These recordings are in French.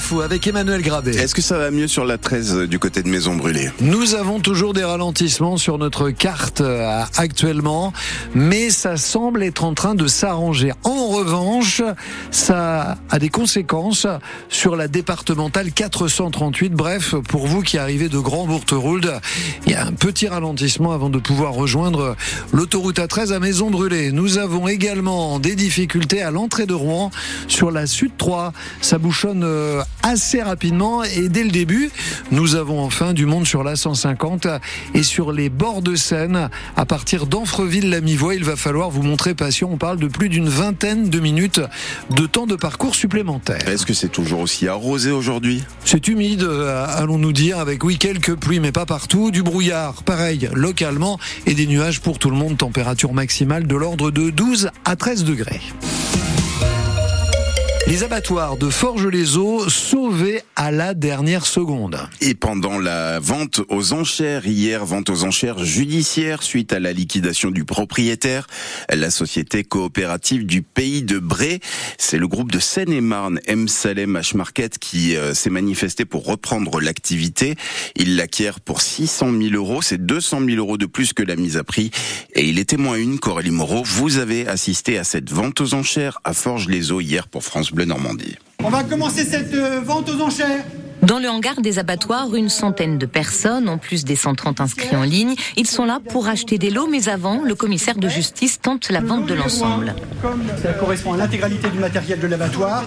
infos avec Emmanuel Grabé. Est-ce que ça va mieux sur la 13 du côté de Maison Brûlée? Nous avons toujours des ralentissements sur notre carte euh, actuellement, mais ça semble être en train de s'arranger. En revanche, ça a des conséquences sur la départementale 438. Bref, pour vous qui arrivez de Grand Bourterould, il y a un petit ralentissement avant de pouvoir rejoindre l'autoroute A13 à Maison Brûlée. Nous avons également des difficultés à l'entrée de Rouen sur la Sud 3. Ça bouchonne euh, assez rapidement et dès le début, nous avons enfin du monde sur la 150 et sur les bords de Seine à partir d'Anfreville-la-Mivoie. Il va falloir vous montrer patient. On parle de plus d'une vingtaine de minutes de temps de parcours supplémentaire. Est-ce que c'est toujours aussi arrosé aujourd'hui? C'est humide, euh, allons-nous dire, avec oui quelques pluies, mais pas partout. Du brouillard, pareil, localement, et des nuages pour tout le monde. Température maximale de l'ordre de 12 à 13 degrés. Les abattoirs de Forges-les-Eaux sauvés à la dernière seconde. Et pendant la vente aux enchères, hier, vente aux enchères judiciaires suite à la liquidation du propriétaire, la société coopérative du pays de Bré. C'est le groupe de Seine-et-Marne, M. Salem H. Market, qui euh, s'est manifesté pour reprendre l'activité. Il l'acquiert pour 600 000 euros. C'est 200 000 euros de plus que la mise à prix. Et il est témoin une, Coralie Moreau. Vous avez assisté à cette vente aux enchères à Forges-les-Eaux hier pour France Bleu. Normandie. On va commencer cette euh, vente aux enchères. Dans le hangar des abattoirs, une centaine de personnes, en plus des 130 inscrits en ligne. Ils sont là pour acheter des lots, mais avant, le commissaire de justice tente la vente de l'ensemble. Ça correspond à l'intégralité du matériel de l'abattoir,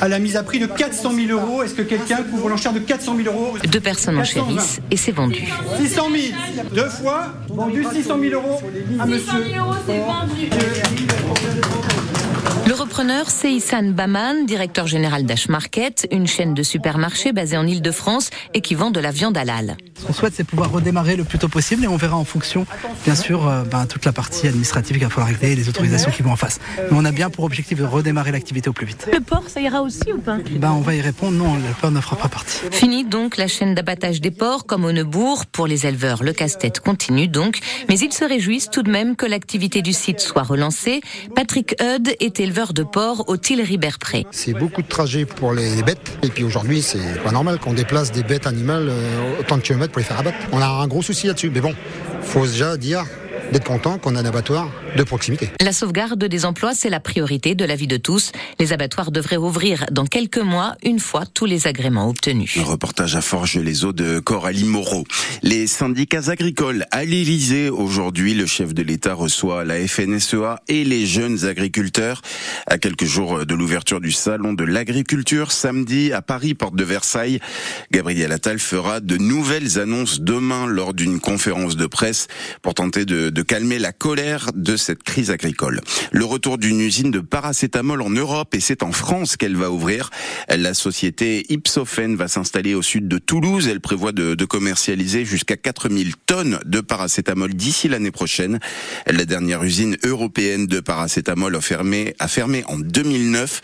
à la mise à prix de 400 000 euros. Est-ce que quelqu'un couvre l'enchère de 400 000 euros Deux personnes enchérissent et c'est vendu. 600 000, deux fois, vendu 600 000 euros à monsieur. 600 000 euros, c'est vendu. Le repreneur, c'est Issan Baman, directeur général d'Ash Market, une chaîne de supermarchés basée en Ile-de-France et qui vend de la viande halal. Ce qu'on souhaite, c'est pouvoir redémarrer le plus tôt possible et on verra en fonction, bien sûr, euh, ben, toute la partie administrative qu'il va falloir régler et les autorisations qui vont en face. Mais on a bien pour objectif de redémarrer l'activité au plus vite. Le port, ça ira aussi ou pas? Ben, On va y répondre, non, le port ne fera pas partie. Fini donc la chaîne d'abattage des porcs comme au Neubourg. Pour les éleveurs, le casse-tête continue donc, mais ils se réjouissent tout de même que l'activité du site soit relancée. Patrick Hud est éleveur de porc au Tillery-Berpré. C'est beaucoup de trajets pour les bêtes. Et puis aujourd'hui, c'est pas normal qu'on déplace des bêtes animales euh, autant de kilomètres pour les faire abattre. On a un gros souci là-dessus. Mais bon, faut déjà dire d'être content qu'on a un abattoir de proximité. La sauvegarde des emplois, c'est la priorité de la vie de tous. Les abattoirs devraient ouvrir dans quelques mois, une fois tous les agréments obtenus. Un reportage à Forges-les-Eaux de Coralie Moreau. Les syndicats agricoles à l'Élysée aujourd'hui, le chef de l'État reçoit la FNSEA et les jeunes agriculteurs à quelques jours de l'ouverture du salon de l'agriculture samedi à Paris, porte de Versailles. Gabriel Attal fera de nouvelles annonces demain lors d'une conférence de presse pour tenter de, de calmer la colère de cette crise agricole. Le retour d'une usine de paracétamol en Europe et c'est en France qu'elle va ouvrir. La société Ipsophène va s'installer au sud de Toulouse. Elle prévoit de, de commercialiser jusqu'à 4000 tonnes de paracétamol d'ici l'année prochaine. La dernière usine européenne de paracétamol a fermé, a fermé en 2009.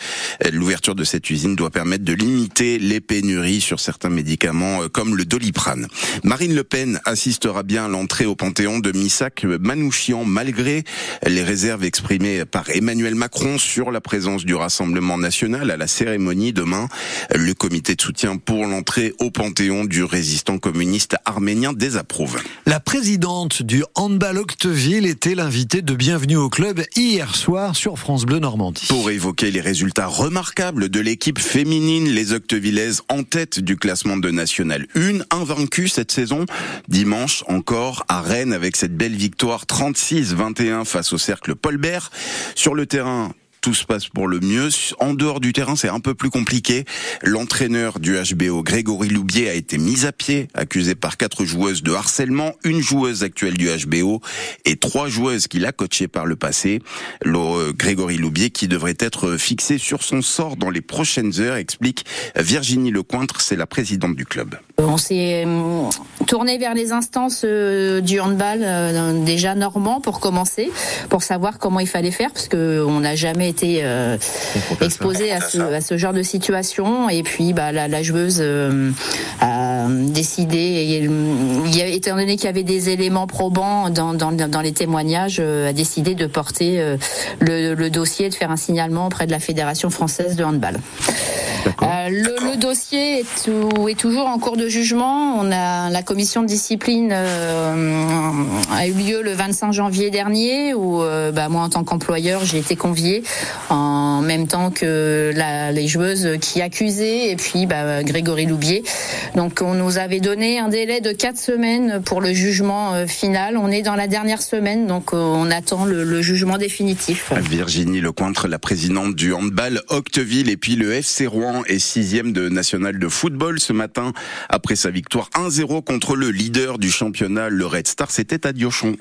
L'ouverture de cette usine doit permettre de limiter les pénuries sur certains médicaments euh, comme le doliprane. Marine Le Pen assistera bien à l'entrée au Panthéon de Missac Manouchian malgré les réserves exprimées par Emmanuel Macron sur la présence du Rassemblement national à la cérémonie demain. Le comité de soutien pour l'entrée au Panthéon du résistant communiste arménien désapprouve. La présidente du handball Octeville était l'invitée de Bienvenue au club hier soir sur France Bleu Normandie. Pour évoquer les résultats remarquables de l'équipe féminine, les Octevillaises en tête du classement de National 1, invaincue cette saison. Dimanche encore à Rennes avec cette belle victoire 36-21 face au cercle Paulbert. Sur le terrain, tout se passe pour le mieux. En dehors du terrain, c'est un peu plus compliqué. L'entraîneur du HBO, Grégory Loubier, a été mis à pied, accusé par quatre joueuses de harcèlement, une joueuse actuelle du HBO et trois joueuses qu'il a coachées par le passé. Euh, Grégory Loubier, qui devrait être fixé sur son sort dans les prochaines heures, explique Virginie Lecointre, c'est la présidente du club. On s'est hum, tourné vers les instances euh, du handball euh, déjà normand pour commencer, pour savoir comment il fallait faire, parce que on n'a jamais été euh, exposé à ce, à ce genre de situation. Et puis, bah, la, la joueuse a décidé, et, il y a, étant donné qu'il y avait des éléments probants dans, dans, dans les témoignages, a décidé de porter le, le dossier, de faire un signalement auprès de la Fédération française de handball. Euh, le, le, dossier est, tout, est, toujours en cours de jugement. On a la commission de discipline euh, a eu lieu le 25 janvier dernier, où euh, bah, moi en tant qu'employeur j'ai été conviée en même temps que la, les joueuses qui accusaient et puis bah, Grégory Loubier. Donc on nous avait donné un délai de quatre semaines pour le jugement euh, final. On est dans la dernière semaine, donc euh, on attend le, jugement définitif. Virginie Lecointre, la présidente du handball Octeville et puis le FC Rouen est sixième de national de football ce matin après sa victoire 1-0 contre le leader du championnat, le Red Star. C'était à Diochon.